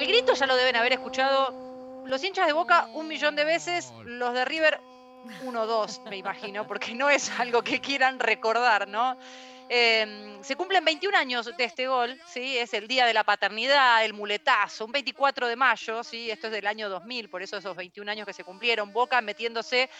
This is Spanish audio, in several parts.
El grito ya lo deben haber escuchado los hinchas de Boca un millón de veces, los de River uno o dos, me imagino, porque no es algo que quieran recordar, ¿no? Em, se cumplen 21 años de este gol, ¿sí? es el día de la paternidad, el muletazo, un 24 de mayo, ¿sí? esto es del año 2000, por eso esos 21 años que se cumplieron, Boca metiéndose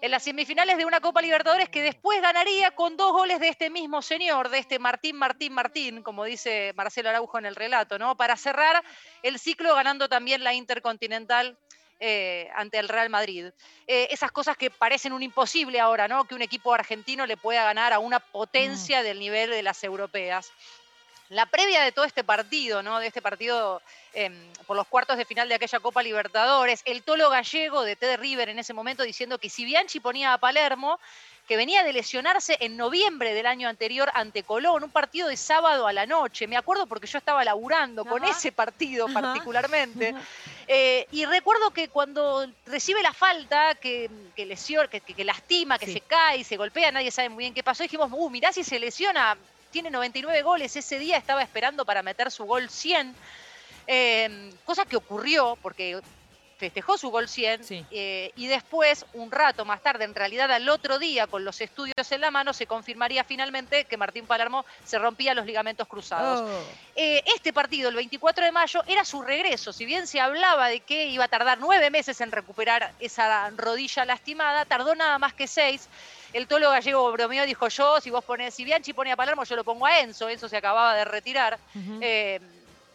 en las semifinales de una Copa Libertadores que después ganaría con dos goles de este mismo señor, de este Martín, Martín, Martín, como dice Marcelo Araujo en el relato, ¿no? para cerrar el ciclo ganando también la Intercontinental eh, ante el Real Madrid. Eh, esas cosas que parecen un imposible ahora, ¿no? Que un equipo argentino le pueda ganar a una potencia mm. del nivel de las europeas. La previa de todo este partido, ¿no? De este partido em, por los cuartos de final de aquella Copa Libertadores, el tolo gallego de Ted River en ese momento diciendo que si Bianchi ponía a Palermo, que venía de lesionarse en noviembre del año anterior ante Colón, un partido de sábado a la noche. Me acuerdo porque yo estaba laburando con ese partido particularmente. Eh, y recuerdo que cuando recibe la falta, que, que, que, lastima, que se cae, se golpea, nadie sabe muy bien qué pasó, dijimos, uh, mirá si se lesiona, tiene 99 goles, ese día estaba esperando para meter su gol 100. Eh, cosa que ocurrió, porque festejó su gol 100 eh, y después, un rato más tarde, en realidad al otro día, con los estudios en la mano, se confirmaría finalmente que Martín Palermo se rompía los ligamentos cruzados. Oh. Eh, este partido, el 24 de mayo, era su regreso. Si bien se hablaba de que iba a tardar nueve meses en recuperar esa rodilla lastimada, tardó nada más que seis. El tolo gallego bromeó, dijo yo, si vos ponés, si Bianchi pone a Palermo, yo lo pongo a Enzo, Enzo se acababa de retirar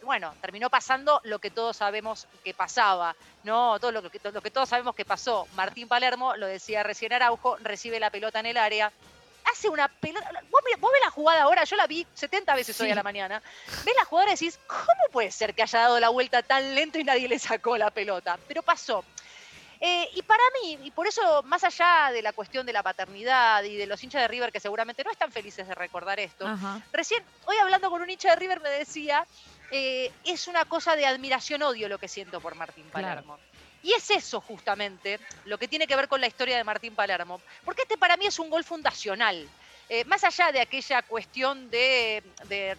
bueno, terminó pasando lo que todos sabemos que pasaba, ¿no? Todo lo que, lo que todos sabemos que pasó. Martín Palermo, lo decía recién Araujo, recibe la pelota en el área, hace una pelota. Vos, ves la jugada ahora, yo la vi 70 veces hoy a la mañana. Ves la jugada y decís, ¿cómo puede ser que haya dado la vuelta tan lento y nadie le sacó la pelota? Pero pasó. Eh, y para mí, y por eso, más allá de la cuestión de la paternidad y de los hinchas de River que seguramente no están felices de recordar esto, recién, hoy hablando con un hincha de River me decía eh, es una cosa de admiración-odio lo que siento por Martín Palermo. Y es eso justamente lo que tiene que ver con la historia de Martín Palermo, porque este para mí es un gol fundacional. Eh, más allá de aquella cuestión de,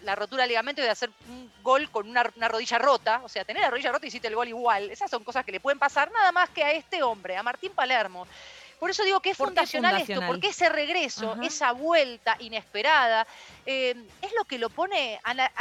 la rotura de ligamento y de hacer un gol con una, rodilla rota, o sea, tener la rodilla rota y hiciste el gol igual, esas son cosas que le pueden pasar nada más que a este hombre, a Martín Palermo. Por eso digo que es fundacional, esto, porque ese regreso, esa vuelta inesperada, eh, es lo que lo pone a la,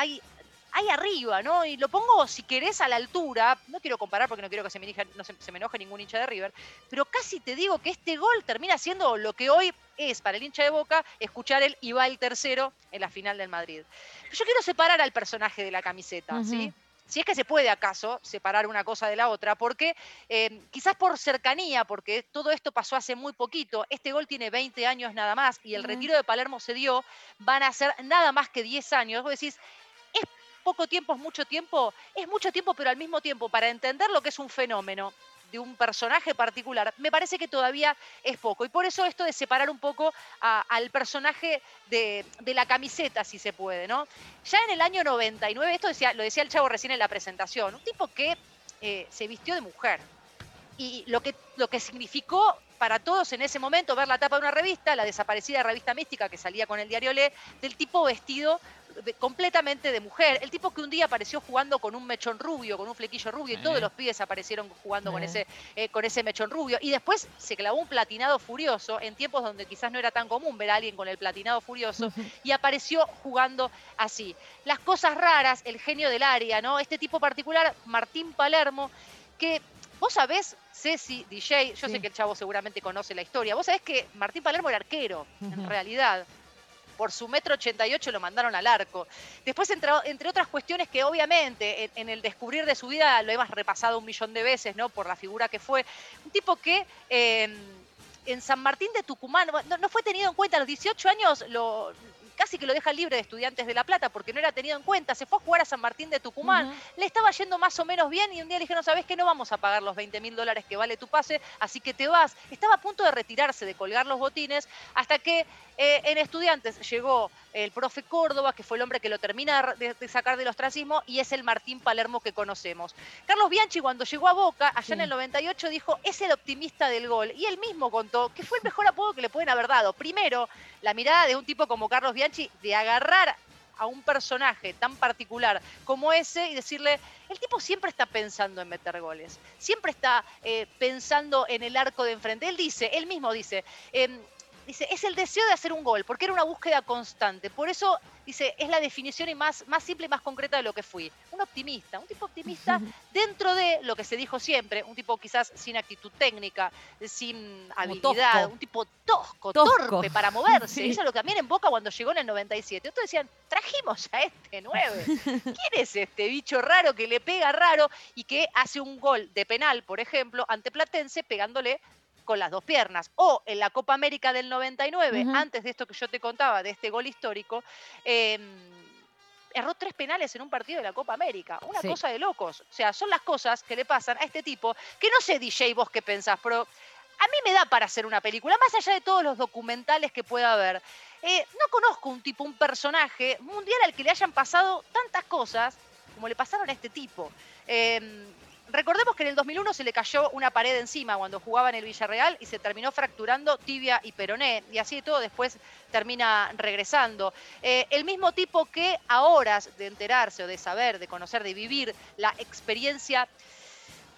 ahí arriba, ¿no? Y lo pongo, si querés, a la altura. No quiero comparar porque no quiero que se me, no se, me enoje ningún hincha de River, pero casi te digo que este gol termina siendo lo que hoy es para el hincha de Boca escuchar el y va el tercero en la final del Madrid. Yo quiero separar al personaje de la camiseta, ¿sí? si es que se puede acaso separar una cosa de la otra, porque eh, quizás por cercanía, porque todo esto pasó hace muy poquito, este gol tiene 20 años nada más y el retiro de Palermo se dio, van a ser nada más que 10 años. Vos decís, poco tiempo es mucho tiempo, es mucho tiempo, pero al mismo tiempo, para entender lo que es un fenómeno de un personaje particular, me parece que todavía es poco. Y por eso esto de separar un poco al personaje de, la camiseta, si se puede, ¿no? Ya en el año 99, esto decía, lo decía el chavo recién en la presentación, un tipo que eh, se vistió de mujer. Y lo que, lo que significó para todos en ese momento ver la tapa de una revista, la desaparecida revista mística que salía con el diario Le, del tipo vestido completamente de mujer. El tipo que un día apareció jugando con un mechón rubio, con un flequillo rubio, y todos los pibes aparecieron jugando con, ese, eh, con ese mechón rubio. Y después se clavó un platinado furioso, en tiempos donde quizás no era tan común ver a alguien con el platinado furioso, y apareció jugando así. Las cosas raras, el genio del área, ¿no? Este tipo particular, Martín Palermo, que vos sabés, Ceci, DJ, yo sé que el chavo seguramente conoce la historia, vos sabés que Martín Palermo era arquero, en realidad por su metro 88 lo mandaron al arco. Después, entre, entre otras cuestiones que obviamente en, el descubrir de su vida lo hemos repasado un millón de veces, ¿no? Por la figura que fue. Un tipo que em, en San Martín de Tucumán no, no, fue tenido en cuenta. A los 18 años lo, casi que lo deja libre de estudiantes de La Plata porque no era tenido en cuenta, se fue a jugar a San Martín de Tucumán, le estaba yendo más o menos bien y un día le dijeron, ¿sabes qué? No vamos a pagar los 20 mil dólares que vale tu pase, así que te vas. Estaba a punto de retirarse, de colgar los botines, hasta que eh, en estudiantes llegó el profe Córdoba, que fue el hombre que lo termina de, sacar del ostracismo, y es el Martín Palermo que conocemos. Carlos Bianchi, cuando llegó a Boca, allá en el 98, dijo, es el optimista del gol. Y él mismo contó que fue el mejor apodo que le pueden haber dado. Primero, la mirada de un tipo como Carlos Bianchi de agarrar a un personaje tan particular como ese y decirle, el tipo siempre está pensando en meter goles, siempre está eh, pensando en el arco de enfrente. Él dice, él mismo dice, em, dice, es el deseo de hacer un gol, porque era una búsqueda constante. Por eso, dice, es la definición y más, más simple y más concreta de lo que fui. Un optimista, un tipo optimista dentro de lo que se dijo siempre, un tipo quizás sin actitud técnica, sin habilidad, un tipo tosco, torpe para moverse. Eso es lo que también en Boca cuando llegó en el 97. Otros decían, trajimos a este 9. ¿Quién es este bicho raro que le pega raro y que hace un gol de penal, por ejemplo, ante Platense pegándole con las dos piernas. O en la Copa América del 99, antes de esto que yo te contaba, de este gol histórico, em, erró tres penales en un partido de la Copa América. Una cosa de locos. O sea, son las cosas que le pasan a este tipo, que no sé, DJ, vos qué pensás, pero a mí me da para hacer una película, más allá de todos los documentales que pueda haber. Eh, no conozco un tipo, un personaje mundial al que le hayan pasado tantas cosas como le pasaron a este tipo. Em, recordemos que en el 2001 se le cayó una pared encima cuando jugaba en el Villarreal y se terminó fracturando tibia y peroné. Y así de todo después termina regresando. Eh, el mismo tipo que a horas de enterarse o de saber, de conocer, de vivir la experiencia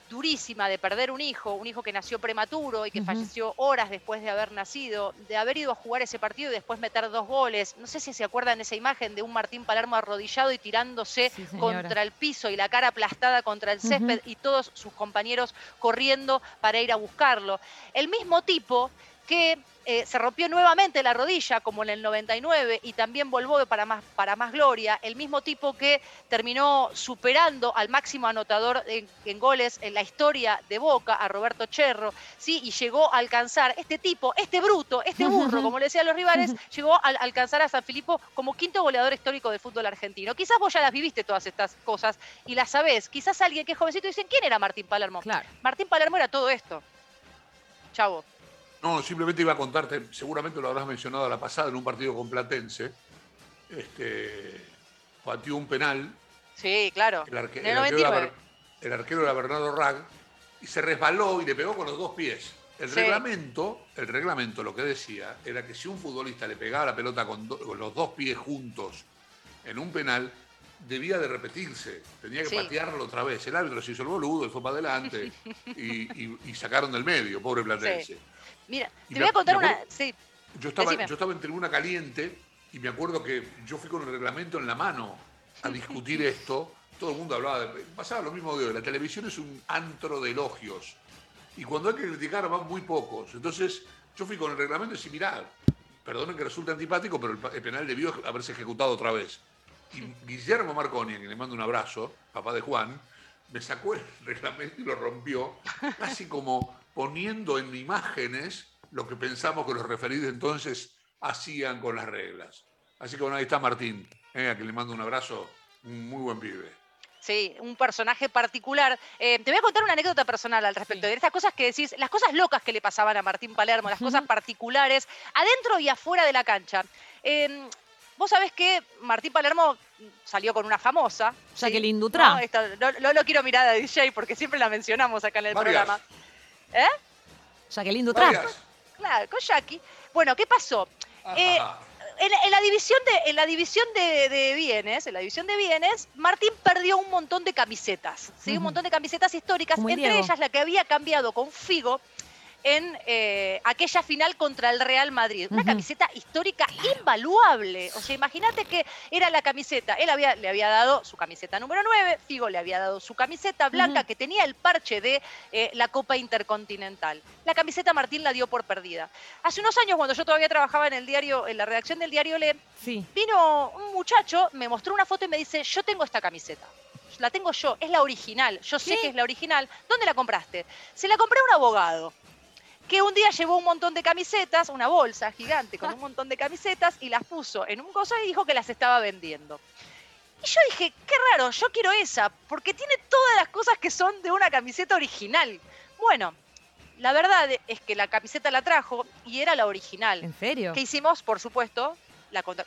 durísima de perder un hijo, un hijo que nació prematuro y que falleció horas después de haber nacido, de haber ido a jugar ese partido y después meter dos goles. No sé si se acuerdan esa imagen de un Martín Palermo arrodillado y tirándose contra el piso y la cara aplastada contra el césped y todos sus compañeros corriendo para ir a buscarlo. El mismo tipo que eh, se rompió nuevamente la rodilla, como en el 99, y también volvió para más, para más gloria, el mismo tipo que terminó superando al máximo anotador en, goles en la historia de Boca, a Roberto Cherro, ¿sí? y llegó a alcanzar, este tipo, este bruto, este burro, como le decían los rivales, llegó a alcanzar a San Filipo como quinto goleador histórico del fútbol argentino. Quizás vos ya las viviste todas estas cosas y las sabés. Quizás alguien que es jovencito dice, ¿quién era Martín Palermo? Claro. Martín Palermo era todo esto. Chavo. No, simplemente iba a contarte, seguramente lo habrás mencionado a la pasada en un partido con Platense. Este, pateó un penal. Sí, claro. El, arquero, era, Bernardo Rag y se resbaló y le pegó con los dos pies. El reglamento, el reglamento lo que decía era que si un futbolista le pegaba la pelota con, los dos pies juntos en un penal, debía de repetirse, tenía que patearlo otra vez. El árbitro se hizo el boludo, fue para adelante y, sacaron del medio, pobre Platense. Mira, te voy a contar una. Sí. Yo estaba, yo estaba en tribuna caliente y me acuerdo que yo fui con el reglamento en la mano a discutir esto. Todo el mundo hablaba de. Pasaba lo mismo de hoy. La televisión es un antro de elogios. Y cuando hay que criticar van muy pocos. Entonces, yo fui con el reglamento y decía, mirá, perdonen que resulte antipático, pero el, penal debió haberse ejecutado otra vez. Y Guillermo Marconi, a quien le mando un abrazo, papá de Juan, me sacó el reglamento y lo rompió, casi como poniendo en imágenes lo que pensamos que los referidos entonces hacían con las reglas. Así que bueno, ahí está Martín, venga, que le mando un abrazo, un muy buen pibe. Sí, un personaje particular. Eh, te voy a contar una anécdota personal al respecto de estas cosas que decís, las cosas locas que le pasaban a Martín Palermo, las cosas particulares, adentro y afuera de la cancha. Em, vos sabés que Martín Palermo salió con una famosa. Jacqueline Dutra. No, no, lo quiero mirar a DJ porque siempre la mencionamos acá en el programa. ¿Eh? Jacqueline Dutra. Claro, con Jackie. Bueno, ¿qué pasó? Eh, en, la división de en la división de, bienes en la división de bienes Martín perdió un montón de camisetas ¿sí? un montón de camisetas históricas entre ellas la que había cambiado con Figo en eh, aquella final contra el Real Madrid. Una camiseta histórica invaluable. O sea, imagínate que era la camiseta. Él había, le había dado su camiseta número 9, Figo le había dado su camiseta blanca que tenía el parche de eh, la Copa Intercontinental. La camiseta Martín la dio por perdida. Hace unos años, cuando yo todavía trabajaba en el diario, en la redacción del diario Le, vino un muchacho, me mostró una foto y me dice, yo tengo esta camiseta la tengo yo, es la original, yo sé que es la original. ¿Dónde la compraste? Se la compré a un abogado que un día llevó un montón de camisetas, una bolsa gigante con un montón de camisetas y las puso en un coso y dijo que las estaba vendiendo. Y yo dije, qué raro, yo quiero esa, porque tiene todas las cosas que son de una camiseta original. Bueno, la verdad es que la camiseta la trajo y era la original. ¿En serio? ¿Qué hicimos? Por supuesto,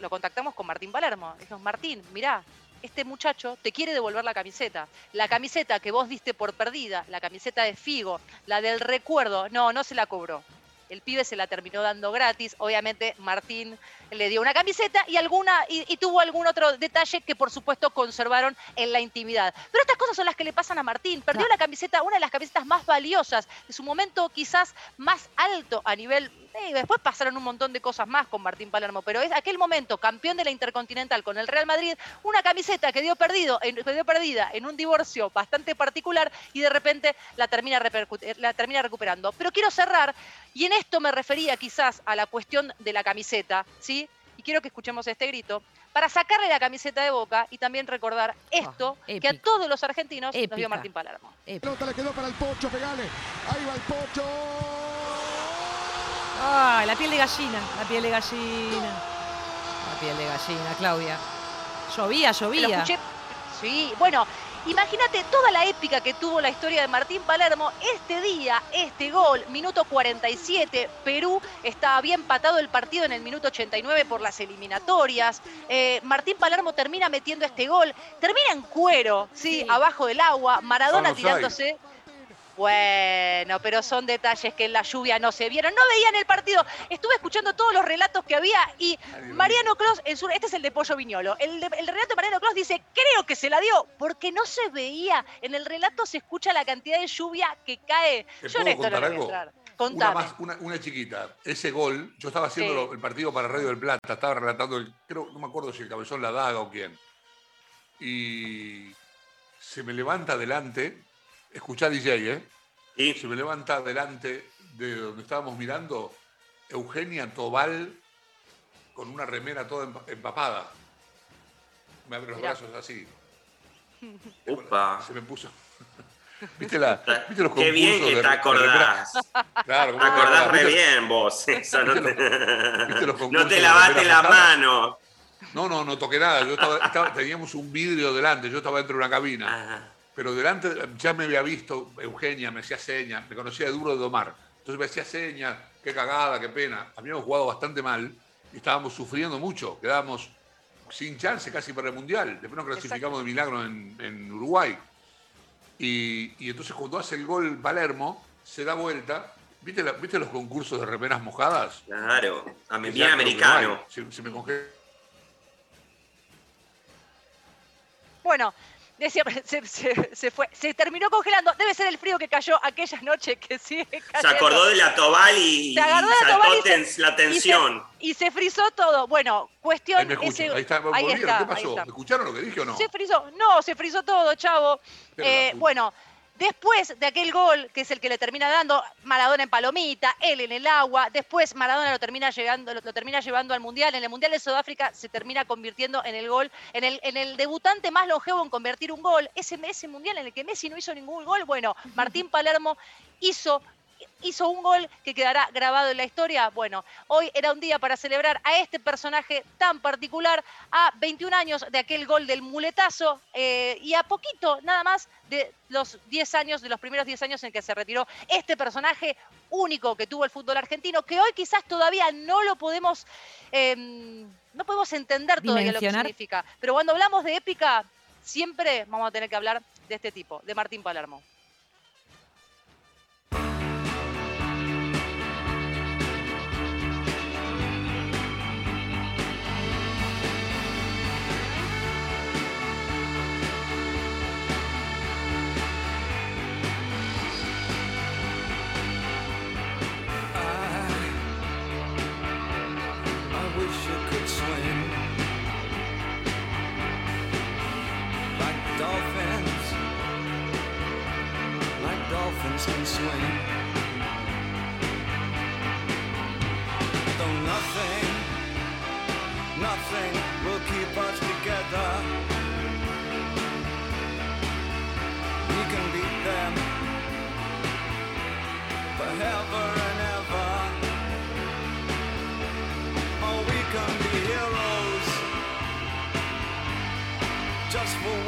lo contactamos con Martín Palermo. Dijimos, Martín, mirá, este muchacho te quiere devolver la camiseta. La camiseta que vos diste por perdida, la camiseta de Figo, la del recuerdo, no, no se la cobró. El pibe se la terminó dando gratis. Obviamente Martín le dio una camiseta y, alguna, y, tuvo algún otro detalle que por supuesto conservaron en la intimidad. Pero estas cosas son las que le pasan a Martín. Perdió la camiseta, una de las camisetas más valiosas, de su momento quizás más alto a nivel y después pasaron un montón de cosas más con Martín Palermo, pero es aquel momento, campeón de la Intercontinental con el Real Madrid, una camiseta que dio, perdido, que dio perdida en un divorcio bastante particular y de repente la termina, la termina recuperando. Pero quiero cerrar, y en esto me refería quizás a la cuestión de la camiseta, ¿sí? Quiero que escuchemos este grito para sacarle la camiseta de boca y también recordar ah, esto que a todos los argentinos nos dio Martín Palermo. Pelota le quedó para el Pocho, pegale. Ahí va el Pocho. Ay, la piel de gallina, la piel de gallina. La piel de gallina, Claudia. Llovía, llovía. Sí, bueno, imagínate toda la épica que tuvo la historia de Martín Palermo. Este día, este gol, minuto 47, Perú estaba bien patado el partido en el minuto 89 por las eliminatorias. Eh, Martín Palermo termina metiendo este gol, termina en cuero, ¿sí? abajo del agua, Maradona tirándose. Bueno, pero son detalles que en la lluvia no se vieron. No veían el partido. Estuve escuchando todos los relatos que había y Mariano Clos, este es el de Pollo Viñolo. El, relato de Mariano Clos dice, creo que se la dio, porque no se veía. En el relato se escucha la cantidad de lluvia que cae. yo en esto no algo? entrar. Una, más, una, chiquita. Ese gol, yo estaba haciendo el partido para Radio del Plata, estaba relatando, el, creo, no me acuerdo si el cabezón la daga o quién. Y se me levanta adelante Escuchá DJ, ¿eh? Y Se me levanta delante de donde estábamos mirando Eugenia Tobal con una remera toda empapada. Me abre los brazos así. Upa. Se me puso. ¿Viste, la, ¿viste los Qué bien que te acordás. Claro, te acordás re bien vos. no te lavaste la mano. No, no, no toqué nada. Yo estaba, teníamos un vidrio delante, yo estaba dentro de una cabina pero delante ya me había visto Eugenia, me hacía señas, me conocía de duro de domar. Entonces me hacía señas, qué cagada, qué pena. Habíamos jugado bastante mal y estábamos sufriendo mucho, quedábamos sin chance casi para el Mundial. Después nos clasificamos de milagro en, Uruguay. Y, entonces cuando hace el gol Palermo, se da vuelta. ¿Viste, ¿Viste los concursos de remeras mojadas? Claro, a bien americano. Se, me congela. Bueno, decía, se, fue, se terminó congelando. Debe ser el frío que cayó aquella noche que sigue cayendo. Se acordó de la Tobal y, se agarró la tensión. Y se, frizó todo. Bueno, cuestión. Ahí, ese, ahí, está, ¿Qué pasó? ¿Me escucharon lo que dije o no? Se frizó. No, se frizó todo, chavo. Eh, bueno, Después de aquel gol, que es el que le termina dando Maradona en palomita, él en el agua, después Maradona lo termina, lo, termina llevando al Mundial, en el Mundial de Sudáfrica se termina convirtiendo en el gol, en el, en el debutante más longevo en convertir un gol, ese, ese Mundial en el que Messi no hizo ningún gol, bueno, Martín Palermo hizo hizo un gol que quedará grabado en la historia. Bueno, hoy era un día para celebrar a este personaje tan particular, a 21 años de aquel gol del muletazo eh, y a poquito nada más de los 10 años, de los primeros 10 años en que se retiró este personaje único que tuvo el fútbol argentino, que hoy quizás todavía no lo podemos, em, no podemos entender todavía lo que significa. Pero cuando hablamos de épica, siempre vamos a tener que hablar de este tipo, de Martín Palermo. Nothing will keep us together. We can beat them forever and ever. Or we can be heroes just for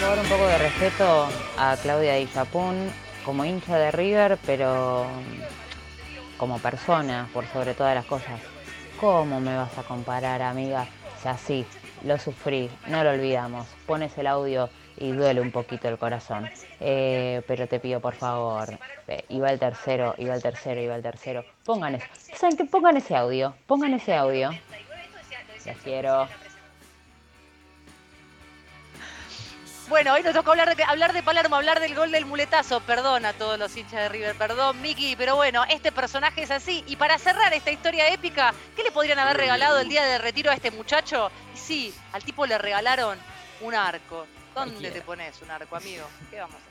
Favor, un poco de respeto a Claudia Di Chapún como hincha de River, pero como persona, por sobre todas las cosas. ¿Cómo me vas a comparar, amiga? Si así, lo sufrí, no lo olvidamos. Pones el audio y duele un poquito el corazón. Eh, pero te pido por favor, eh, iba el tercero, iba el tercero, iba el tercero. Pongan eso. ¿Saben qué? Pongan ese audio, pongan ese audio. Les quiero. Bueno, hoy nos tocó hablar de, hablar de Palermo, hablar del gol del muletazo. Perdón a todos los hinchas de River, perdón, Miki, pero bueno, este personaje es así. Y para cerrar esta historia épica, ¿qué le podrían haber regalado el día de retiro a este muchacho? Y sí, al tipo le regalaron un arco. ¿Dónde te pones un arco, amigo? ¿Qué vamos a hacer?